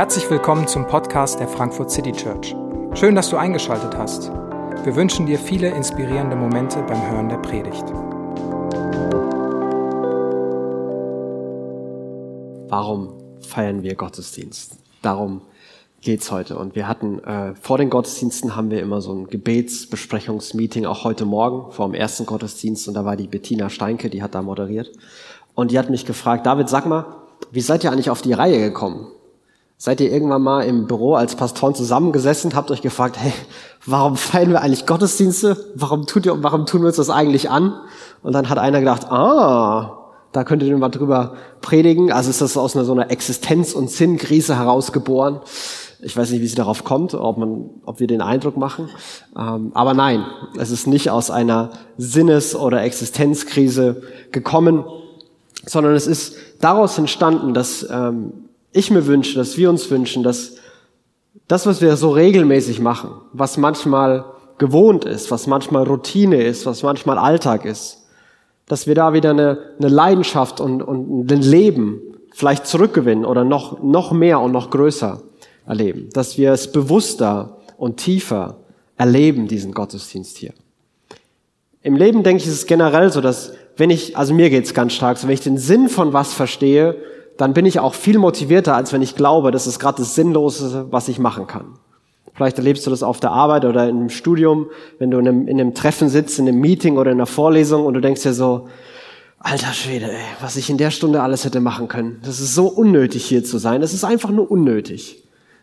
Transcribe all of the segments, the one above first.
Herzlich willkommen zum Podcast der Frankfurt City Church. Schön, dass du eingeschaltet hast. Wir wünschen dir viele inspirierende Momente beim Hören der Predigt. Warum feiern wir Gottesdienst? Darum geht's heute. Und wir hatten äh, vor den Gottesdiensten haben wir immer so ein Gebetsbesprechungsmeeting, auch heute Morgen vor dem ersten Gottesdienst. Und da war die Bettina Steinke, die hat da moderiert. Und die hat mich gefragt, David, sag mal, wie seid ihr eigentlich auf die Reihe gekommen? Seid ihr irgendwann mal im Büro als Pastoren zusammengesessen, habt euch gefragt, hey, warum feiern wir eigentlich Gottesdienste? Warum, tut ihr, warum tun wir uns das eigentlich an? Und dann hat einer gedacht, ah, da könntet ihr mal drüber predigen. Also ist das aus einer so einer Existenz- und Sinnkrise herausgeboren. Ich weiß nicht, wie sie darauf kommt, ob, man, ob wir den Eindruck machen. Ähm, aber nein, es ist nicht aus einer Sinnes- oder Existenzkrise gekommen, sondern es ist daraus entstanden, dass ähm, ich mir wünsche, dass wir uns wünschen, dass das, was wir so regelmäßig machen, was manchmal gewohnt ist, was manchmal Routine ist, was manchmal Alltag ist, dass wir da wieder eine, eine Leidenschaft und, und ein Leben vielleicht zurückgewinnen oder noch, noch mehr und noch größer erleben. Dass wir es bewusster und tiefer erleben, diesen Gottesdienst hier. Im Leben denke ich, ist es generell so, dass wenn ich, also mir geht's ganz stark so, wenn ich den Sinn von was verstehe, dann bin ich auch viel motivierter, als wenn ich glaube, das ist gerade das Sinnlose, was ich machen kann. Vielleicht erlebst du das auf der Arbeit oder im Studium, wenn du in einem, in einem Treffen sitzt, in einem Meeting oder in einer Vorlesung und du denkst dir so, alter Schwede, ey, was ich in der Stunde alles hätte machen können. Das ist so unnötig hier zu sein. Das ist einfach nur unnötig.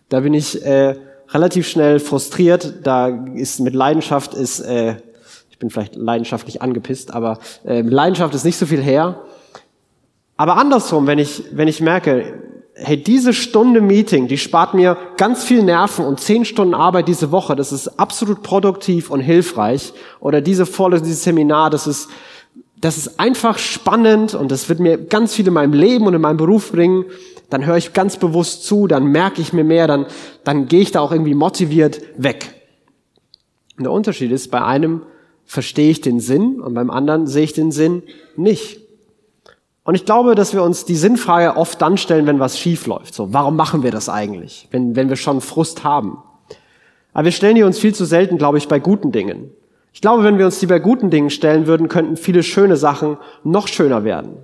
Da bin ich äh, relativ schnell frustriert. Da ist mit Leidenschaft ist, äh, ich bin vielleicht leidenschaftlich angepisst, aber äh, mit Leidenschaft ist nicht so viel her. Aber andersrum, wenn ich, wenn ich merke, hey, diese Stunde Meeting, die spart mir ganz viel Nerven und zehn Stunden Arbeit diese Woche, das ist absolut produktiv und hilfreich. Oder diese Vorlesung, dieses Seminar, das ist, das ist einfach spannend und das wird mir ganz viel in meinem Leben und in meinem Beruf bringen. Dann höre ich ganz bewusst zu, dann merke ich mir mehr, dann, dann gehe ich da auch irgendwie motiviert weg. Und der Unterschied ist, bei einem verstehe ich den Sinn und beim anderen sehe ich den Sinn nicht. Und ich glaube, dass wir uns die Sinnfrage oft dann stellen, wenn was schief läuft. So, warum machen wir das eigentlich, wenn, wenn wir schon Frust haben? Aber wir stellen die uns viel zu selten, glaube ich, bei guten Dingen. Ich glaube, wenn wir uns die bei guten Dingen stellen würden, könnten viele schöne Sachen noch schöner werden.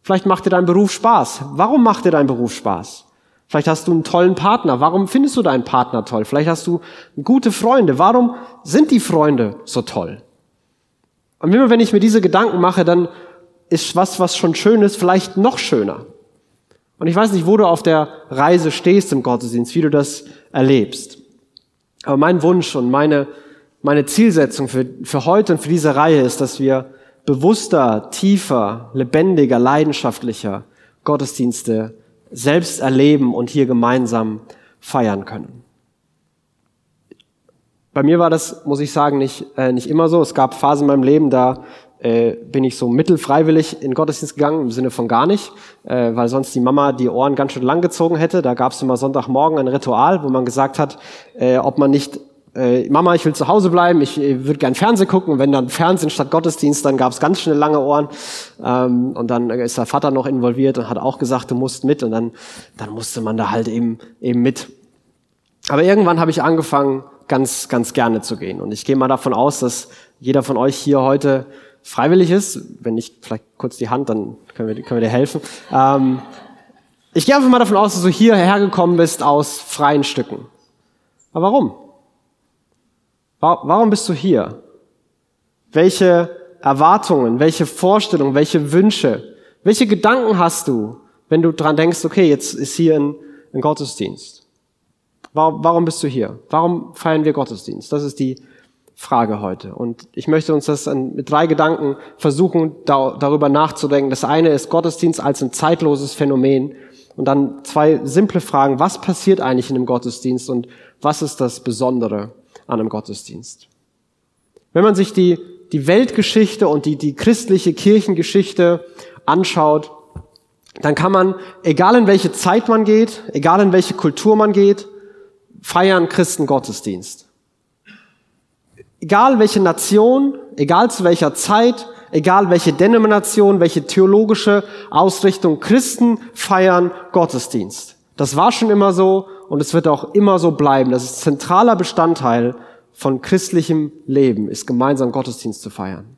Vielleicht macht dir dein Beruf Spaß. Warum macht dir dein Beruf Spaß? Vielleicht hast du einen tollen Partner. Warum findest du deinen Partner toll? Vielleicht hast du gute Freunde. Warum sind die Freunde so toll? Und immer wenn ich mir diese Gedanken mache, dann ist was, was schon schön ist, vielleicht noch schöner. Und ich weiß nicht, wo du auf der Reise stehst im Gottesdienst, wie du das erlebst. Aber mein Wunsch und meine, meine Zielsetzung für, für heute und für diese Reihe ist, dass wir bewusster, tiefer, lebendiger, leidenschaftlicher Gottesdienste selbst erleben und hier gemeinsam feiern können. Bei mir war das, muss ich sagen, nicht, äh, nicht immer so. Es gab Phasen in meinem Leben, da äh, bin ich so mittelfreiwillig in Gottesdienst gegangen, im Sinne von gar nicht, äh, weil sonst die Mama die Ohren ganz schön lang gezogen hätte. Da gab es immer Sonntagmorgen ein Ritual, wo man gesagt hat, äh, ob man nicht äh, Mama, ich will zu Hause bleiben, ich äh, würde gern Fernsehen gucken. Wenn dann Fernsehen statt Gottesdienst, dann gab es ganz schnell lange Ohren. Ähm, und dann ist der Vater noch involviert und hat auch gesagt, du musst mit. Und dann, dann musste man da halt eben, eben mit. Aber irgendwann habe ich angefangen, ganz, ganz gerne zu gehen. Und ich gehe mal davon aus, dass jeder von euch hier heute freiwillig ist. Wenn nicht, vielleicht kurz die Hand, dann können wir, können wir dir helfen. Ähm, ich gehe einfach mal davon aus, dass du hierher gekommen bist aus freien Stücken. Aber warum? Warum bist du hier? Welche Erwartungen, welche Vorstellungen, welche Wünsche, welche Gedanken hast du, wenn du dran denkst, okay, jetzt ist hier ein, ein Gottesdienst? Warum, warum bist du hier? Warum feiern wir Gottesdienst? Das ist die Frage heute. Und ich möchte uns das mit drei Gedanken versuchen, da, darüber nachzudenken. Das eine ist Gottesdienst als ein zeitloses Phänomen. Und dann zwei simple Fragen. Was passiert eigentlich in einem Gottesdienst und was ist das Besondere an einem Gottesdienst? Wenn man sich die, die Weltgeschichte und die, die christliche Kirchengeschichte anschaut, dann kann man, egal in welche Zeit man geht, egal in welche Kultur man geht, feiern Christen Gottesdienst. Egal welche Nation, egal zu welcher Zeit, egal welche Denomination, welche theologische Ausrichtung, Christen feiern Gottesdienst. Das war schon immer so und es wird auch immer so bleiben. Das ist zentraler Bestandteil von christlichem Leben, ist gemeinsam Gottesdienst zu feiern.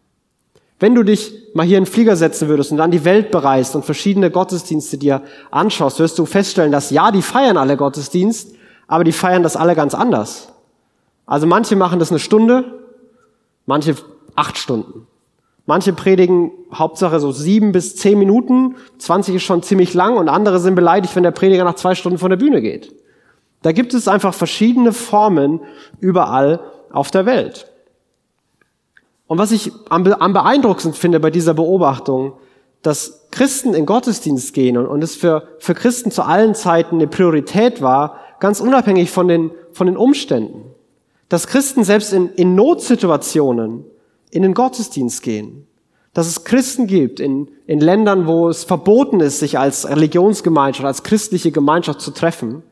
Wenn du dich mal hier in den Flieger setzen würdest und dann die Welt bereist und verschiedene Gottesdienste dir anschaust, wirst du feststellen, dass ja, die feiern alle Gottesdienst, aber die feiern das alle ganz anders. Also manche machen das eine Stunde, manche acht Stunden. Manche predigen Hauptsache so sieben bis zehn Minuten, 20 ist schon ziemlich lang und andere sind beleidigt, wenn der Prediger nach zwei Stunden von der Bühne geht. Da gibt es einfach verschiedene Formen überall auf der Welt. Und was ich am, beeindruckendsten finde bei dieser Beobachtung, dass Christen in Gottesdienst gehen und, es für, für Christen zu allen Zeiten eine Priorität war, ganz unabhängig von den, von den Umständen. Dass Christen selbst in, in Notsituationen in den Gottesdienst gehen. Dass es Christen gibt in, in Ländern, wo es verboten ist, sich als Religionsgemeinschaft, als christliche Gemeinschaft zu treffen,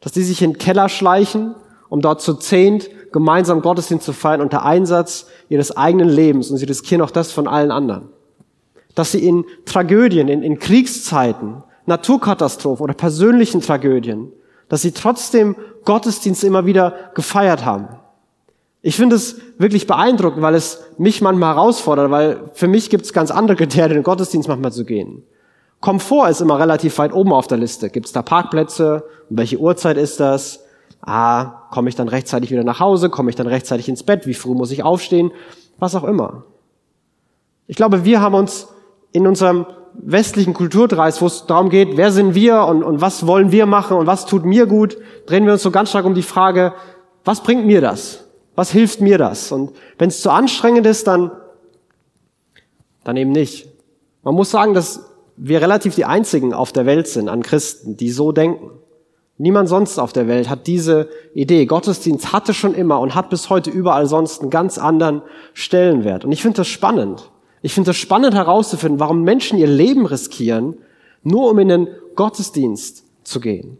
dass die sich in den Keller schleichen, um dort zu zehnt gemeinsam Gottesdienst zu feiern unter Einsatz ihres eigenen Lebens und sie riskieren auch das von allen anderen. Dass sie in Tragödien, in, in Kriegszeiten, Naturkatastrophen oder persönlichen Tragödien, dass sie trotzdem Gottesdienst immer wieder gefeiert haben. Ich finde es wirklich beeindruckend, weil es mich manchmal herausfordert, weil für mich gibt es ganz andere Kriterien, in Gottesdienst manchmal zu gehen. Komfort ist immer relativ weit oben auf der Liste. Gibt es da Parkplätze? Und welche Uhrzeit ist das? Ah, komme ich dann rechtzeitig wieder nach Hause? Komme ich dann rechtzeitig ins Bett? Wie früh muss ich aufstehen? Was auch immer. Ich glaube, wir haben uns in unserem westlichen Kulturkreis, wo es darum geht, wer sind wir und, und was wollen wir machen und was tut mir gut, drehen wir uns so ganz stark um die Frage, was bringt mir das? Was hilft mir das? Und wenn es zu anstrengend ist, dann, dann eben nicht. Man muss sagen, dass wir relativ die einzigen auf der Welt sind an Christen, die so denken. Niemand sonst auf der Welt hat diese Idee. Gottesdienst hatte schon immer und hat bis heute überall sonst einen ganz anderen Stellenwert. Und ich finde das spannend. Ich finde das spannend herauszufinden, warum Menschen ihr Leben riskieren, nur um in den Gottesdienst zu gehen.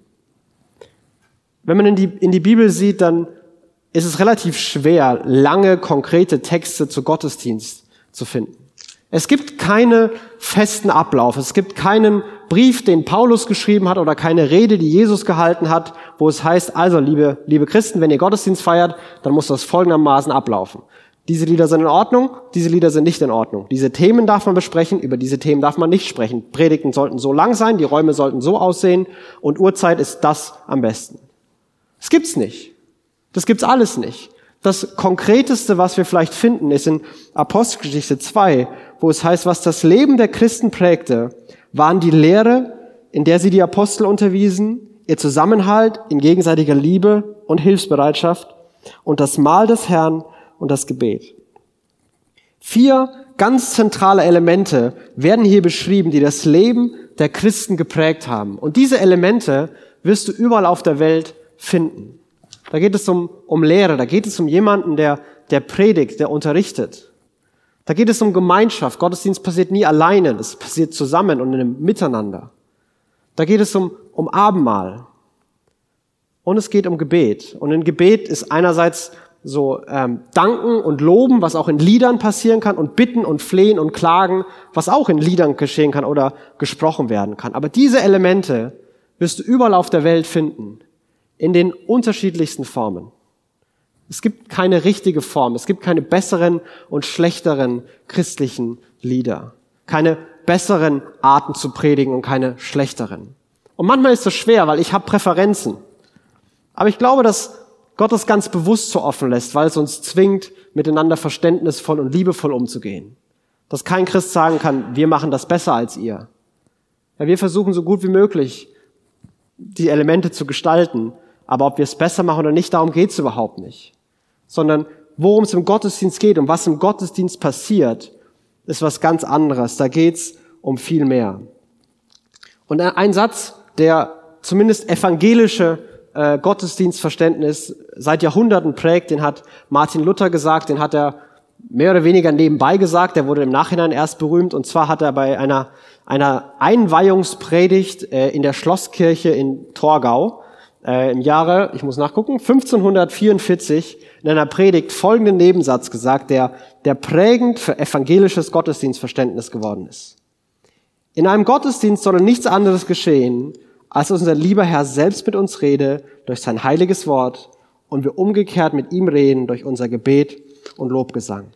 Wenn man in die, in die Bibel sieht, dann ist es relativ schwer, lange konkrete Texte zu Gottesdienst zu finden. Es gibt keine festen Ablauf. Es gibt keinen Brief, den Paulus geschrieben hat oder keine Rede, die Jesus gehalten hat, wo es heißt, also liebe, liebe Christen, wenn ihr Gottesdienst feiert, dann muss das folgendermaßen ablaufen. Diese Lieder sind in Ordnung, diese Lieder sind nicht in Ordnung. Diese Themen darf man besprechen, über diese Themen darf man nicht sprechen. Predigten sollten so lang sein, die Räume sollten so aussehen und Uhrzeit ist das am besten. Das gibt's nicht. Das gibt's alles nicht. Das Konkreteste, was wir vielleicht finden, ist in Apostelgeschichte 2, wo es heißt, was das Leben der Christen prägte, waren die Lehre, in der sie die Apostel unterwiesen, ihr Zusammenhalt in gegenseitiger Liebe und Hilfsbereitschaft und das Mahl des Herrn und das Gebet. Vier ganz zentrale Elemente werden hier beschrieben, die das Leben der Christen geprägt haben. Und diese Elemente wirst du überall auf der Welt finden. Da geht es um, um Lehre, da geht es um jemanden, der, der predigt, der unterrichtet. Da geht es um Gemeinschaft. Gottesdienst passiert nie alleine, es passiert zusammen und in einem Miteinander. Da geht es um, um Abendmahl. Und es geht um Gebet. Und in Gebet ist einerseits so ähm, danken und loben, was auch in Liedern passieren kann, und bitten und flehen und klagen, was auch in Liedern geschehen kann oder gesprochen werden kann. Aber diese Elemente wirst du überall auf der Welt finden in den unterschiedlichsten Formen. Es gibt keine richtige Form, es gibt keine besseren und schlechteren christlichen Lieder, keine besseren Arten zu predigen und keine schlechteren. Und manchmal ist das schwer, weil ich habe Präferenzen. Aber ich glaube, dass Gott es ganz bewusst so offen lässt, weil es uns zwingt, miteinander verständnisvoll und liebevoll umzugehen. Dass kein Christ sagen kann, wir machen das besser als ihr. Ja, wir versuchen so gut wie möglich, die Elemente zu gestalten, aber ob wir es besser machen oder nicht, darum geht es überhaupt nicht. Sondern worum es im Gottesdienst geht und was im Gottesdienst passiert, ist was ganz anderes. Da geht es um viel mehr. Und ein Satz, der zumindest evangelische äh, Gottesdienstverständnis seit Jahrhunderten prägt, den hat Martin Luther gesagt, den hat er mehr oder weniger nebenbei gesagt, der wurde im Nachhinein erst berühmt, und zwar hat er bei einer, einer Einweihungspredigt äh, in der Schlosskirche in Torgau äh, im Jahre, ich muss nachgucken, 1544 in einer Predigt folgenden Nebensatz gesagt, der, der prägend für evangelisches Gottesdienstverständnis geworden ist. In einem Gottesdienst soll nichts anderes geschehen, als unser lieber Herr selbst mit uns rede durch sein heiliges Wort und wir umgekehrt mit ihm reden durch unser Gebet und Lobgesang.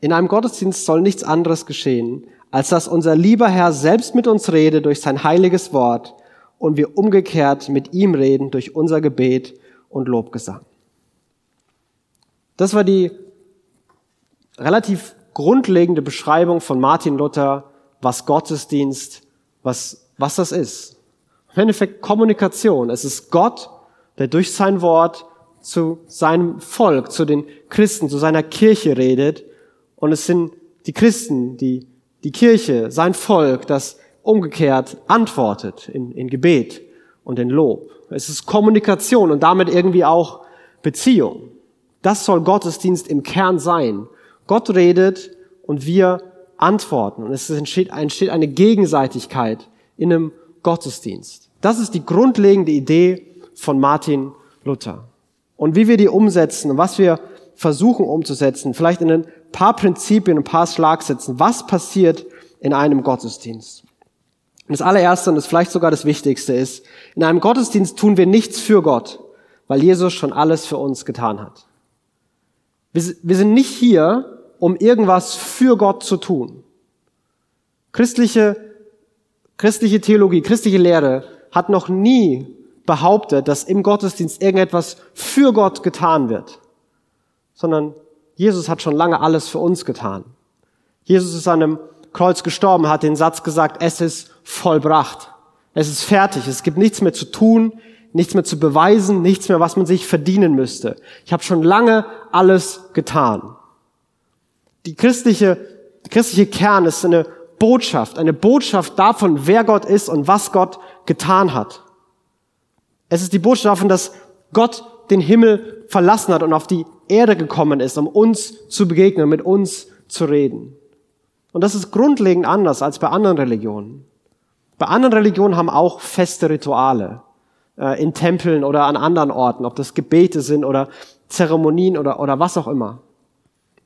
In einem Gottesdienst soll nichts anderes geschehen, als dass unser lieber Herr selbst mit uns rede durch sein heiliges Wort und wir umgekehrt mit ihm reden durch unser Gebet und Lobgesang. Das war die relativ grundlegende Beschreibung von Martin Luther, was Gottesdienst, was, was das ist. Im Endeffekt Kommunikation. Es ist Gott, der durch sein Wort zu seinem Volk, zu den Christen, zu seiner Kirche redet. Und es sind die Christen, die die Kirche, sein Volk, das umgekehrt antwortet in, in Gebet und in Lob. Es ist Kommunikation und damit irgendwie auch Beziehung. Das soll Gottesdienst im Kern sein. Gott redet und wir antworten. Und es entsteht, entsteht eine Gegenseitigkeit in einem Gottesdienst. Das ist die grundlegende Idee von Martin Luther. Und wie wir die umsetzen und was wir versuchen umzusetzen, vielleicht in ein paar Prinzipien, ein paar Schlagsätzen, was passiert in einem Gottesdienst. Und das allererste und das vielleicht sogar das Wichtigste ist, in einem Gottesdienst tun wir nichts für Gott, weil Jesus schon alles für uns getan hat. Wir, wir sind nicht hier, um irgendwas für Gott zu tun. Christliche, christliche Theologie, christliche Lehre hat noch nie behauptet, dass im Gottesdienst irgendetwas für Gott getan wird, sondern Jesus hat schon lange alles für uns getan. Jesus ist an einem Kreuz gestorben, hat den Satz gesagt, es ist vollbracht. Es ist fertig. Es gibt nichts mehr zu tun, nichts mehr zu beweisen, nichts mehr, was man sich verdienen müsste. Ich habe schon lange alles getan. Die christliche, die christliche Kern ist eine Botschaft, eine Botschaft davon, wer Gott ist und was Gott getan hat. Es ist die Botschaft davon, dass Gott den Himmel verlassen hat und auf die Erde gekommen ist, um uns zu begegnen, mit uns zu reden. Und das ist grundlegend anders als bei anderen Religionen. Bei anderen Religionen haben auch feste Rituale äh, in Tempeln oder an anderen Orten, ob das Gebete sind oder Zeremonien oder, oder was auch immer.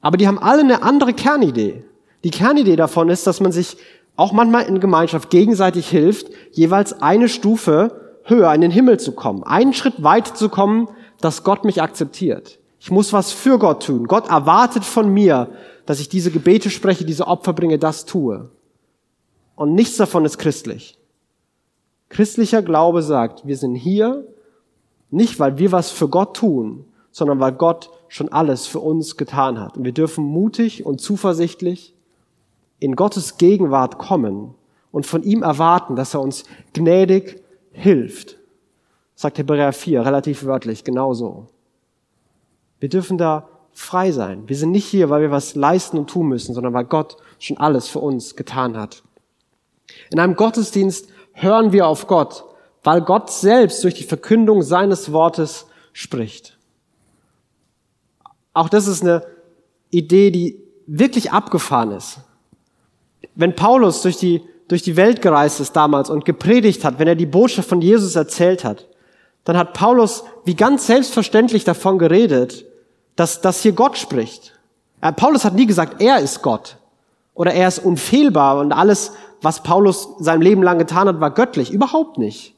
Aber die haben alle eine andere Kernidee. Die Kernidee davon ist, dass man sich auch manchmal in Gemeinschaft gegenseitig hilft, jeweils eine Stufe höher in den Himmel zu kommen, einen Schritt weiter zu kommen, dass Gott mich akzeptiert. Ich muss was für Gott tun. Gott erwartet von mir, dass ich diese Gebete spreche, diese Opfer bringe, das tue. Und nichts davon ist christlich. Christlicher Glaube sagt, wir sind hier nicht, weil wir was für Gott tun, sondern weil Gott schon alles für uns getan hat. Und wir dürfen mutig und zuversichtlich in Gottes Gegenwart kommen und von ihm erwarten, dass er uns gnädig hilft. Sagt Hebräer 4 relativ wörtlich, genauso. Wir dürfen da frei sein. Wir sind nicht hier, weil wir was leisten und tun müssen, sondern weil Gott schon alles für uns getan hat. In einem Gottesdienst hören wir auf Gott, weil Gott selbst durch die Verkündung seines Wortes spricht. Auch das ist eine Idee, die wirklich abgefahren ist. Wenn Paulus durch die, durch die Welt gereist ist damals und gepredigt hat, wenn er die Botschaft von Jesus erzählt hat, dann hat Paulus wie ganz selbstverständlich davon geredet, dass, dass hier Gott spricht. Äh, Paulus hat nie gesagt, er ist Gott oder er ist unfehlbar und alles, was Paulus sein Leben lang getan hat, war göttlich. Überhaupt nicht.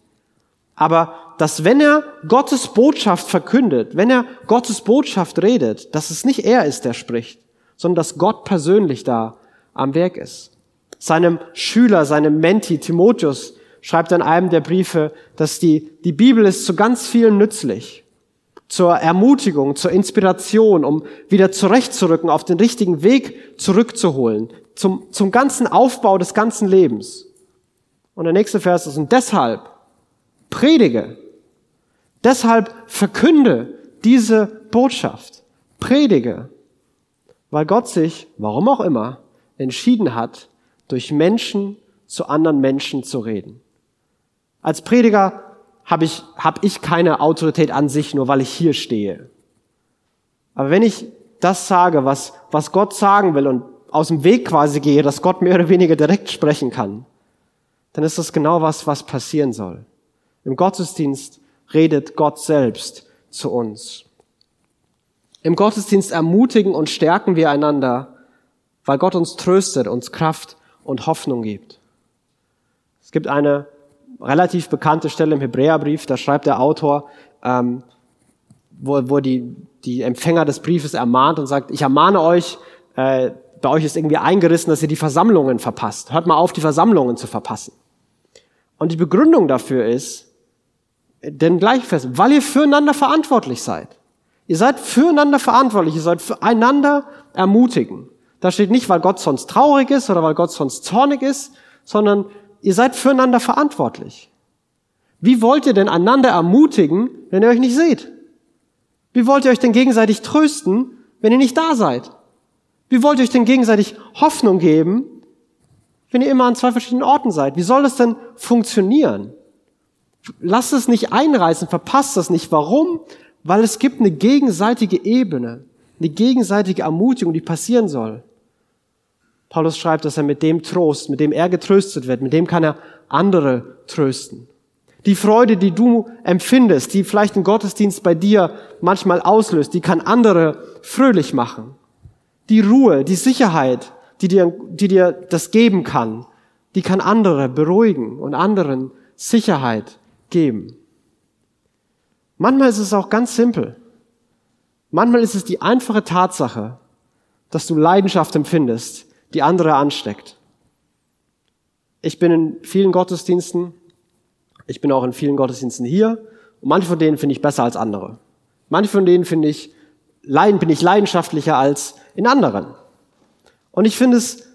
Aber dass wenn er Gottes Botschaft verkündet, wenn er Gottes Botschaft redet, dass es nicht er ist, der spricht, sondern dass Gott persönlich da am Werk ist. Seinem Schüler, seinem Menti Timotheus schreibt in einem der Briefe, dass die, die Bibel ist zu ganz vielen nützlich. Zur Ermutigung, zur Inspiration, um wieder zurechtzurücken, auf den richtigen Weg zurückzuholen, zum, zum ganzen Aufbau des ganzen Lebens. Und der nächste Vers ist, und deshalb predige, deshalb verkünde diese Botschaft, predige, weil Gott sich, warum auch immer, entschieden hat, durch Menschen zu anderen Menschen zu reden. Als Prediger habe ich, hab ich keine Autorität an sich, nur weil ich hier stehe. Aber wenn ich das sage, was, was Gott sagen will und aus dem Weg quasi gehe, dass Gott mehr oder weniger direkt sprechen kann, dann ist das genau was, was passieren soll. Im Gottesdienst redet Gott selbst zu uns. Im Gottesdienst ermutigen und stärken wir einander, weil Gott uns tröstet, uns Kraft und Hoffnung gibt. Es gibt eine relativ bekannte Stelle im Hebräerbrief, da schreibt der Autor, ähm, wo, wo die, die Empfänger des Briefes ermahnt und sagt, ich ermahne euch, äh, bei euch ist irgendwie eingerissen, dass ihr die Versammlungen verpasst. Hört mal auf, die Versammlungen zu verpassen. Und die Begründung dafür ist, denn gleich fest, weil ihr füreinander verantwortlich seid. Ihr seid füreinander verantwortlich, ihr sollt füreinander ermutigen. Da steht nicht, weil Gott sonst traurig ist oder weil Gott sonst zornig ist, sondern ihr seid füreinander verantwortlich. Wie wollt ihr denn einander ermutigen, wenn ihr euch nicht seht? Wie wollt ihr euch denn gegenseitig trösten, wenn ihr nicht da seid? Wie wollt ihr euch denn gegenseitig Hoffnung geben, wenn ihr immer an zwei verschiedenen Orten seid? Wie soll das denn funktionieren? Lasst es nicht einreißen, verpasst das nicht. Warum? Weil es gibt eine gegenseitige Ebene, eine gegenseitige Ermutigung, die passieren soll. Paulus schreibt, dass er mit dem Trost, mit dem er getröstet wird, mit dem kann er andere trösten. Die Freude, die du empfindest, die vielleicht ein Gottesdienst bei dir manchmal auslöst, die kann andere fröhlich machen. Die Ruhe, die Sicherheit, die dir, die dir das geben kann, die kann andere beruhigen und anderen Sicherheit geben. Manchmal ist es auch ganz simpel. Manchmal ist es die einfache Tatsache, dass du Leidenschaft empfindest, die andere ansteckt. Ich bin in vielen Gottesdiensten, ich bin auch in vielen Gottesdiensten hier und manche von denen finde ich besser als andere. Manche von denen finde ich, bin ich leidenschaftlicher als in anderen. Und ich finde es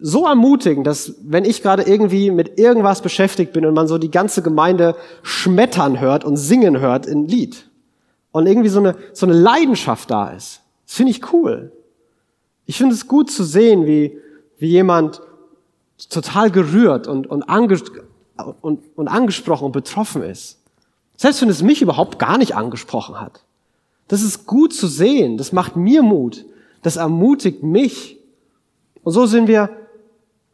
so ermutigend, dass wenn ich gerade irgendwie mit irgendwas beschäftigt bin und man so die ganze Gemeinde schmettern hört und singen hört in Lied und irgendwie so eine, so eine Leidenschaft da ist, das finde ich cool. Ich finde es gut zu sehen, wie, wie jemand total gerührt und, und, anges und, und angesprochen und betroffen ist. Selbst wenn es mich überhaupt gar nicht angesprochen hat. Das ist gut zu sehen. Das macht mir Mut. Das ermutigt mich. Und so sind wir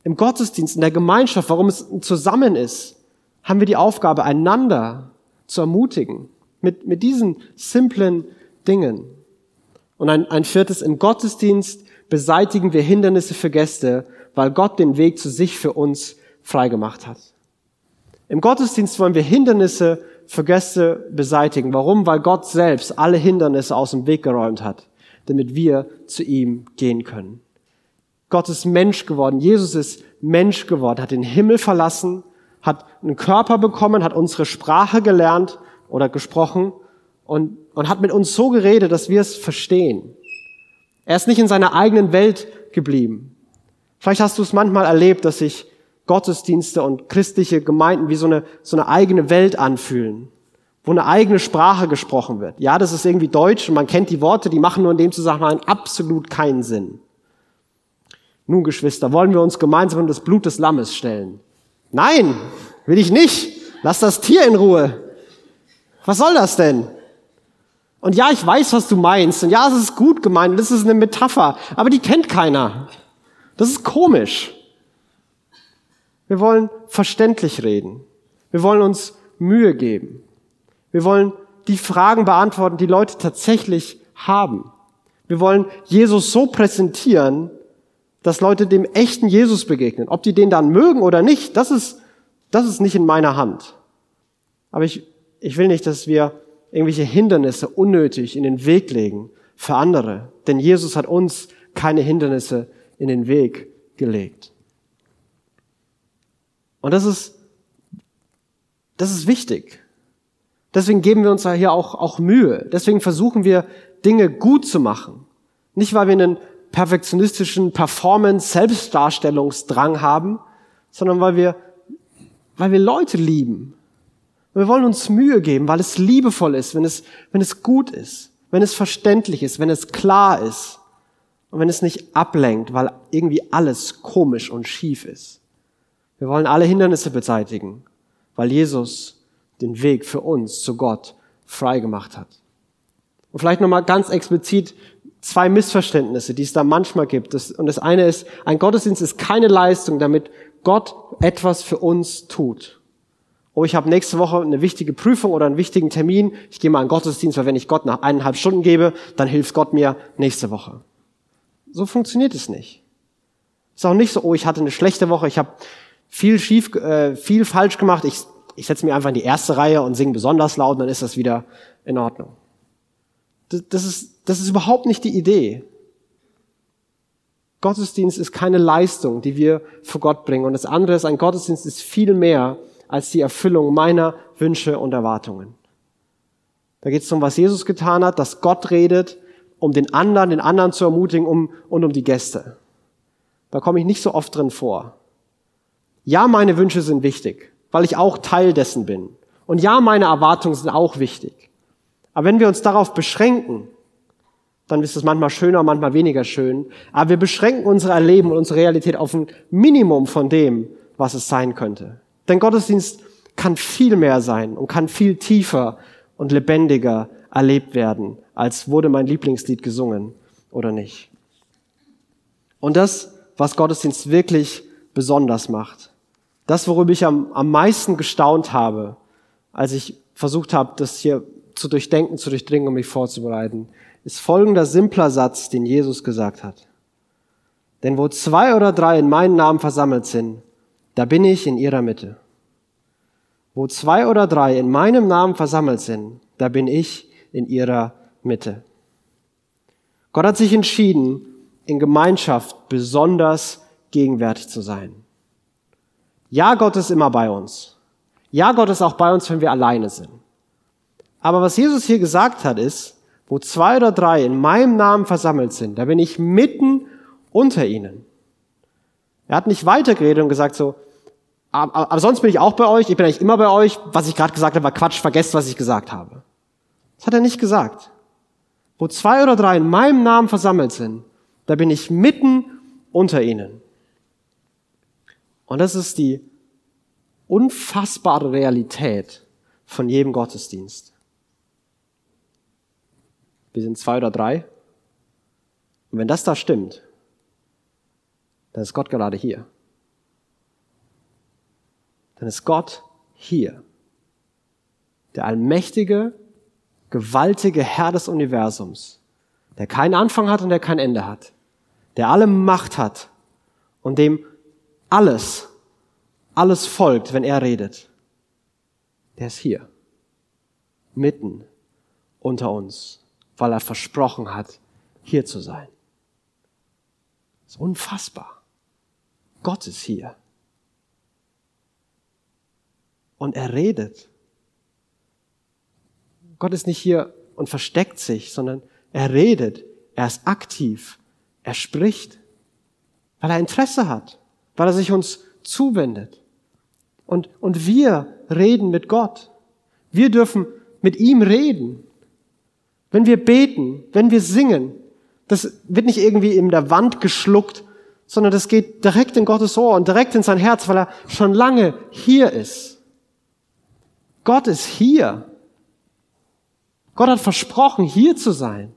im Gottesdienst, in der Gemeinschaft, warum es zusammen ist, haben wir die Aufgabe, einander zu ermutigen. Mit, mit diesen simplen Dingen. Und ein, ein viertes, im Gottesdienst beseitigen wir Hindernisse für Gäste, weil Gott den Weg zu sich für uns freigemacht hat. Im Gottesdienst wollen wir Hindernisse für Gäste beseitigen. Warum? Weil Gott selbst alle Hindernisse aus dem Weg geräumt hat, damit wir zu ihm gehen können. Gott ist Mensch geworden. Jesus ist Mensch geworden, hat den Himmel verlassen, hat einen Körper bekommen, hat unsere Sprache gelernt oder gesprochen und, und hat mit uns so geredet, dass wir es verstehen. Er ist nicht in seiner eigenen Welt geblieben. Vielleicht hast du es manchmal erlebt, dass sich Gottesdienste und christliche Gemeinden wie so eine, so eine eigene Welt anfühlen, wo eine eigene Sprache gesprochen wird. Ja, das ist irgendwie Deutsch und man kennt die Worte, die machen nur in dem Zusammenhang absolut keinen Sinn. Nun, Geschwister, wollen wir uns gemeinsam um das Blut des Lammes stellen? Nein, will ich nicht. Lass das Tier in Ruhe. Was soll das denn? Und ja, ich weiß, was du meinst. Und ja, es ist gut gemeint. Das ist eine Metapher. Aber die kennt keiner. Das ist komisch. Wir wollen verständlich reden. Wir wollen uns Mühe geben. Wir wollen die Fragen beantworten, die Leute tatsächlich haben. Wir wollen Jesus so präsentieren, dass Leute dem echten Jesus begegnen. Ob die den dann mögen oder nicht, das ist, das ist nicht in meiner Hand. Aber ich, ich will nicht, dass wir irgendwelche Hindernisse unnötig in den Weg legen für andere. Denn Jesus hat uns keine Hindernisse in den Weg gelegt. Und das ist, das ist wichtig. Deswegen geben wir uns da hier auch, auch Mühe. Deswegen versuchen wir, Dinge gut zu machen. Nicht, weil wir einen perfektionistischen Performance-Selbstdarstellungsdrang haben, sondern weil wir, weil wir Leute lieben wir wollen uns Mühe geben, weil es liebevoll ist, wenn es, wenn es gut ist, wenn es verständlich ist, wenn es klar ist und wenn es nicht ablenkt, weil irgendwie alles komisch und schief ist. Wir wollen alle Hindernisse beseitigen, weil Jesus den Weg für uns zu Gott frei gemacht hat. Und vielleicht nochmal ganz explizit zwei Missverständnisse, die es da manchmal gibt. und das eine ist, ein Gottesdienst ist keine Leistung, damit Gott etwas für uns tut oh, ich habe nächste Woche eine wichtige Prüfung oder einen wichtigen Termin, ich gehe mal in Gottesdienst, weil wenn ich Gott nach eineinhalb Stunden gebe, dann hilft Gott mir nächste Woche. So funktioniert es nicht. Es ist auch nicht so, oh, ich hatte eine schlechte Woche, ich habe viel schief, äh, viel falsch gemacht. Ich, ich setze mich einfach in die erste Reihe und singe besonders laut, dann ist das wieder in Ordnung. Das, das, ist, das ist überhaupt nicht die Idee. Gottesdienst ist keine Leistung, die wir vor Gott bringen. Und das andere ist, ein Gottesdienst ist viel mehr als die Erfüllung meiner Wünsche und Erwartungen. Da geht es um, was Jesus getan hat, dass Gott redet, um den anderen, den anderen zu ermutigen um, und um die Gäste. Da komme ich nicht so oft drin vor. Ja, meine Wünsche sind wichtig, weil ich auch Teil dessen bin. Und ja, meine Erwartungen sind auch wichtig. Aber wenn wir uns darauf beschränken, dann ist es manchmal schöner, manchmal weniger schön. Aber wir beschränken unser Erleben und unsere Realität auf ein Minimum von dem, was es sein könnte. Denn Gottesdienst kann viel mehr sein und kann viel tiefer und lebendiger erlebt werden, als wurde mein Lieblingslied gesungen oder nicht. Und das, was Gottesdienst wirklich besonders macht, das, worüber ich am, am meisten gestaunt habe, als ich versucht habe, das hier zu durchdenken, zu durchdringen, um mich vorzubereiten, ist folgender simpler Satz, den Jesus gesagt hat. Denn wo zwei oder drei in meinen Namen versammelt sind, da bin ich in ihrer Mitte. Wo zwei oder drei in meinem Namen versammelt sind, da bin ich in ihrer Mitte. Gott hat sich entschieden, in Gemeinschaft besonders gegenwärtig zu sein. Ja, Gott ist immer bei uns. Ja, Gott ist auch bei uns, wenn wir alleine sind. Aber was Jesus hier gesagt hat, ist, wo zwei oder drei in meinem Namen versammelt sind, da bin ich mitten unter ihnen. Er hat nicht weitergeredet und gesagt so, aber, aber sonst bin ich auch bei euch, ich bin eigentlich immer bei euch, was ich gerade gesagt habe, war Quatsch, vergesst, was ich gesagt habe. Das hat er nicht gesagt. Wo zwei oder drei in meinem Namen versammelt sind, da bin ich mitten unter ihnen. Und das ist die unfassbare Realität von jedem Gottesdienst. Wir sind zwei oder drei. Und wenn das da stimmt, dann ist Gott gerade hier. Dann ist Gott hier. Der allmächtige, gewaltige Herr des Universums, der keinen Anfang hat und der kein Ende hat, der alle Macht hat und dem alles, alles folgt, wenn er redet. Der ist hier, mitten unter uns weil er versprochen hat, hier zu sein. Das ist unfassbar. Gott ist hier. Und er redet. Gott ist nicht hier und versteckt sich, sondern er redet. Er ist aktiv. Er spricht, weil er Interesse hat, weil er sich uns zuwendet. Und, und wir reden mit Gott. Wir dürfen mit ihm reden. Wenn wir beten, wenn wir singen, das wird nicht irgendwie in der Wand geschluckt, sondern das geht direkt in Gottes Ohr und direkt in sein Herz, weil er schon lange hier ist. Gott ist hier. Gott hat versprochen, hier zu sein.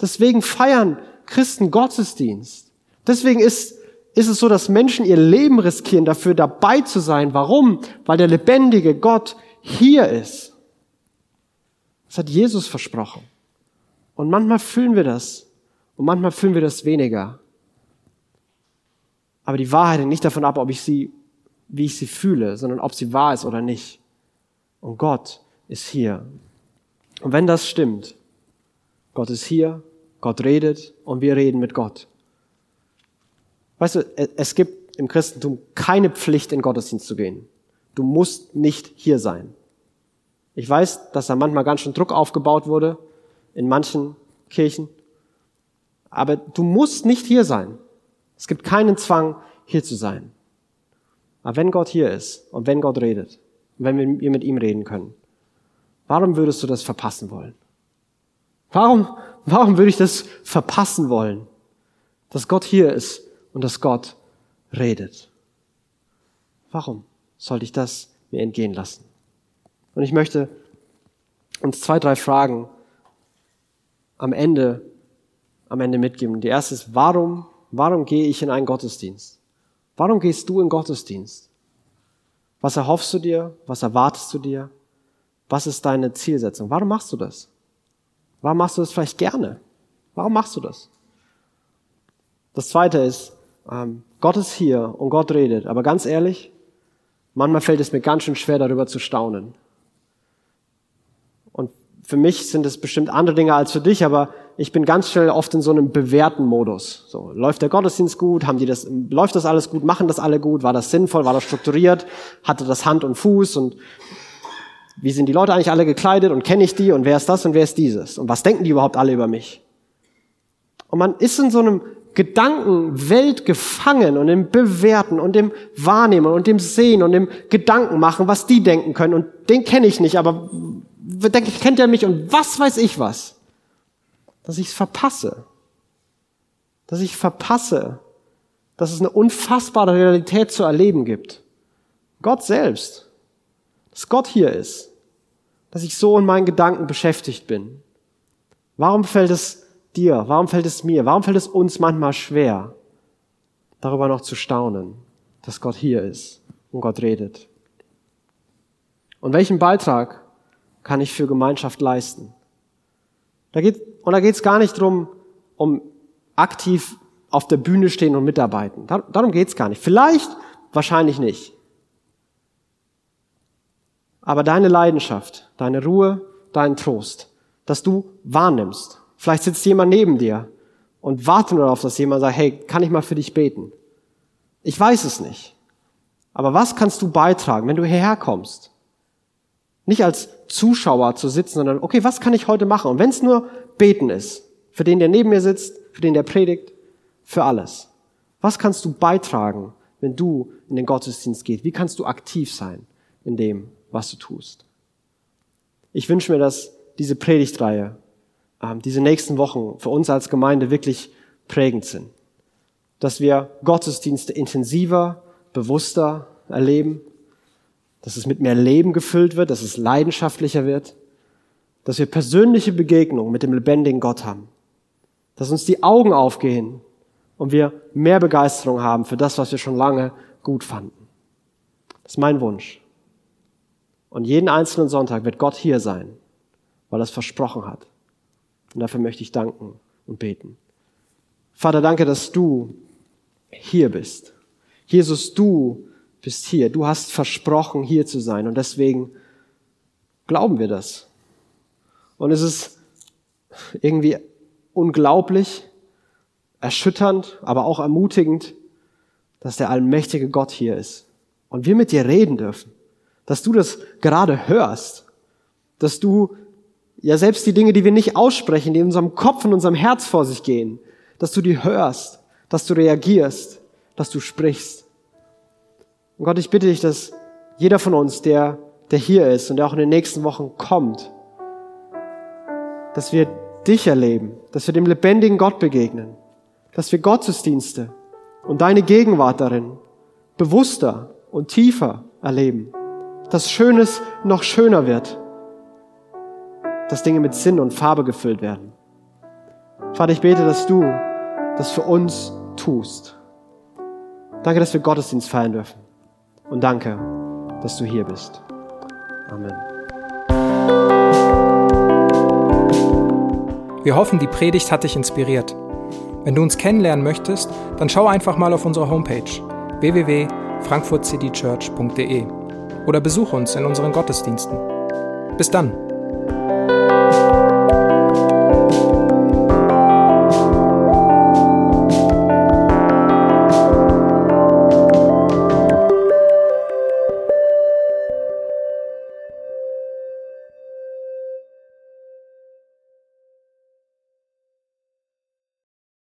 Deswegen feiern Christen Gottesdienst. Deswegen ist, ist es so, dass Menschen ihr Leben riskieren, dafür dabei zu sein. Warum? Weil der lebendige Gott hier ist. Das hat Jesus versprochen. Und manchmal fühlen wir das und manchmal fühlen wir das weniger. Aber die Wahrheit hängt nicht davon ab, ob ich sie, wie ich sie fühle, sondern ob sie wahr ist oder nicht. Und Gott ist hier. Und wenn das stimmt, Gott ist hier, Gott redet und wir reden mit Gott. Weißt du, es gibt im Christentum keine Pflicht, in Gottesdienst zu gehen. Du musst nicht hier sein. Ich weiß, dass da manchmal ganz schön Druck aufgebaut wurde in manchen Kirchen. Aber du musst nicht hier sein. Es gibt keinen Zwang, hier zu sein. Aber wenn Gott hier ist und wenn Gott redet und wenn wir mit ihm reden können, warum würdest du das verpassen wollen? Warum, warum würde ich das verpassen wollen, dass Gott hier ist und dass Gott redet? Warum sollte ich das mir entgehen lassen? Und ich möchte uns zwei, drei Fragen am Ende, am Ende mitgeben. Die erste ist, warum, warum gehe ich in einen Gottesdienst? Warum gehst du in Gottesdienst? Was erhoffst du dir? Was erwartest du dir? Was ist deine Zielsetzung? Warum machst du das? Warum machst du das vielleicht gerne? Warum machst du das? Das zweite ist, ähm, Gott ist hier und Gott redet. Aber ganz ehrlich, manchmal fällt es mir ganz schön schwer, darüber zu staunen. Für mich sind es bestimmt andere Dinge als für dich, aber ich bin ganz schnell oft in so einem bewährten Modus. So, läuft der Gottesdienst gut? Haben die das, läuft das alles gut? Machen das alle gut? War das sinnvoll? War das strukturiert? Hatte das Hand und Fuß? Und wie sind die Leute eigentlich alle gekleidet? Und kenne ich die? Und wer ist das? Und wer ist dieses? Und was denken die überhaupt alle über mich? Und man ist in so einem Gedankenwelt gefangen und im Bewerten und im Wahrnehmen und im Sehen und im Gedanken machen, was die denken können. Und den kenne ich nicht, aber denke ich, kennt er mich und was weiß ich was dass ich es verpasse. Dass ich verpasse, dass es eine unfassbare Realität zu erleben gibt. Gott selbst. Dass Gott hier ist. Dass ich so in meinen Gedanken beschäftigt bin. Warum fällt es dir? Warum fällt es mir? Warum fällt es uns manchmal schwer, darüber noch zu staunen, dass Gott hier ist und Gott redet? Und welchen Beitrag kann ich für Gemeinschaft leisten? Da geht, und da geht es gar nicht drum, um aktiv auf der Bühne stehen und mitarbeiten. darum geht es gar nicht. Vielleicht, wahrscheinlich nicht. Aber deine Leidenschaft, deine Ruhe, dein Trost, dass du wahrnimmst. Vielleicht sitzt jemand neben dir und wartet nur darauf, dass jemand sagt, hey, kann ich mal für dich beten? Ich weiß es nicht. Aber was kannst du beitragen, wenn du hierher kommst? Nicht als Zuschauer zu sitzen, sondern, okay, was kann ich heute machen? Und wenn es nur beten ist, für den, der neben mir sitzt, für den, der predigt, für alles. Was kannst du beitragen, wenn du in den Gottesdienst gehst? Wie kannst du aktiv sein in dem, was du tust? Ich wünsche mir, dass diese Predigtreihe, ähm, diese nächsten Wochen für uns als Gemeinde wirklich prägend sind. Dass wir Gottesdienste intensiver, bewusster erleben, dass es mit mehr Leben gefüllt wird, dass es leidenschaftlicher wird, dass wir persönliche Begegnungen mit dem lebendigen Gott haben, dass uns die Augen aufgehen und wir mehr Begeisterung haben für das, was wir schon lange gut fanden. Das ist mein Wunsch. Und jeden einzelnen Sonntag wird Gott hier sein, weil er es versprochen hat. Und dafür möchte ich danken und beten. Vater, danke, dass du hier bist. Jesus, du bist hier. Du hast versprochen, hier zu sein. Und deswegen glauben wir das. Und es ist irgendwie unglaublich, erschütternd, aber auch ermutigend, dass der allmächtige Gott hier ist. Und wir mit dir reden dürfen. Dass du das gerade hörst. Dass du ja selbst die Dinge, die wir nicht aussprechen, die in unserem Kopf und unserem Herz vor sich gehen, dass du die hörst, dass du reagierst, dass du sprichst. Und Gott, ich bitte dich, dass jeder von uns, der, der hier ist und der auch in den nächsten Wochen kommt, dass wir dich erleben, dass wir dem lebendigen Gott begegnen, dass wir Gottesdienste und deine Gegenwart darin bewusster und tiefer erleben, dass Schönes noch schöner wird, dass Dinge mit Sinn und Farbe gefüllt werden. Vater, ich bete, dass du das für uns tust. Danke, dass wir Gottesdienst feiern dürfen. Und danke, dass du hier bist. Amen. Wir hoffen, die Predigt hat dich inspiriert. Wenn du uns kennenlernen möchtest, dann schau einfach mal auf unsere Homepage www.frankfurtcitychurch.de oder besuche uns in unseren Gottesdiensten. Bis dann!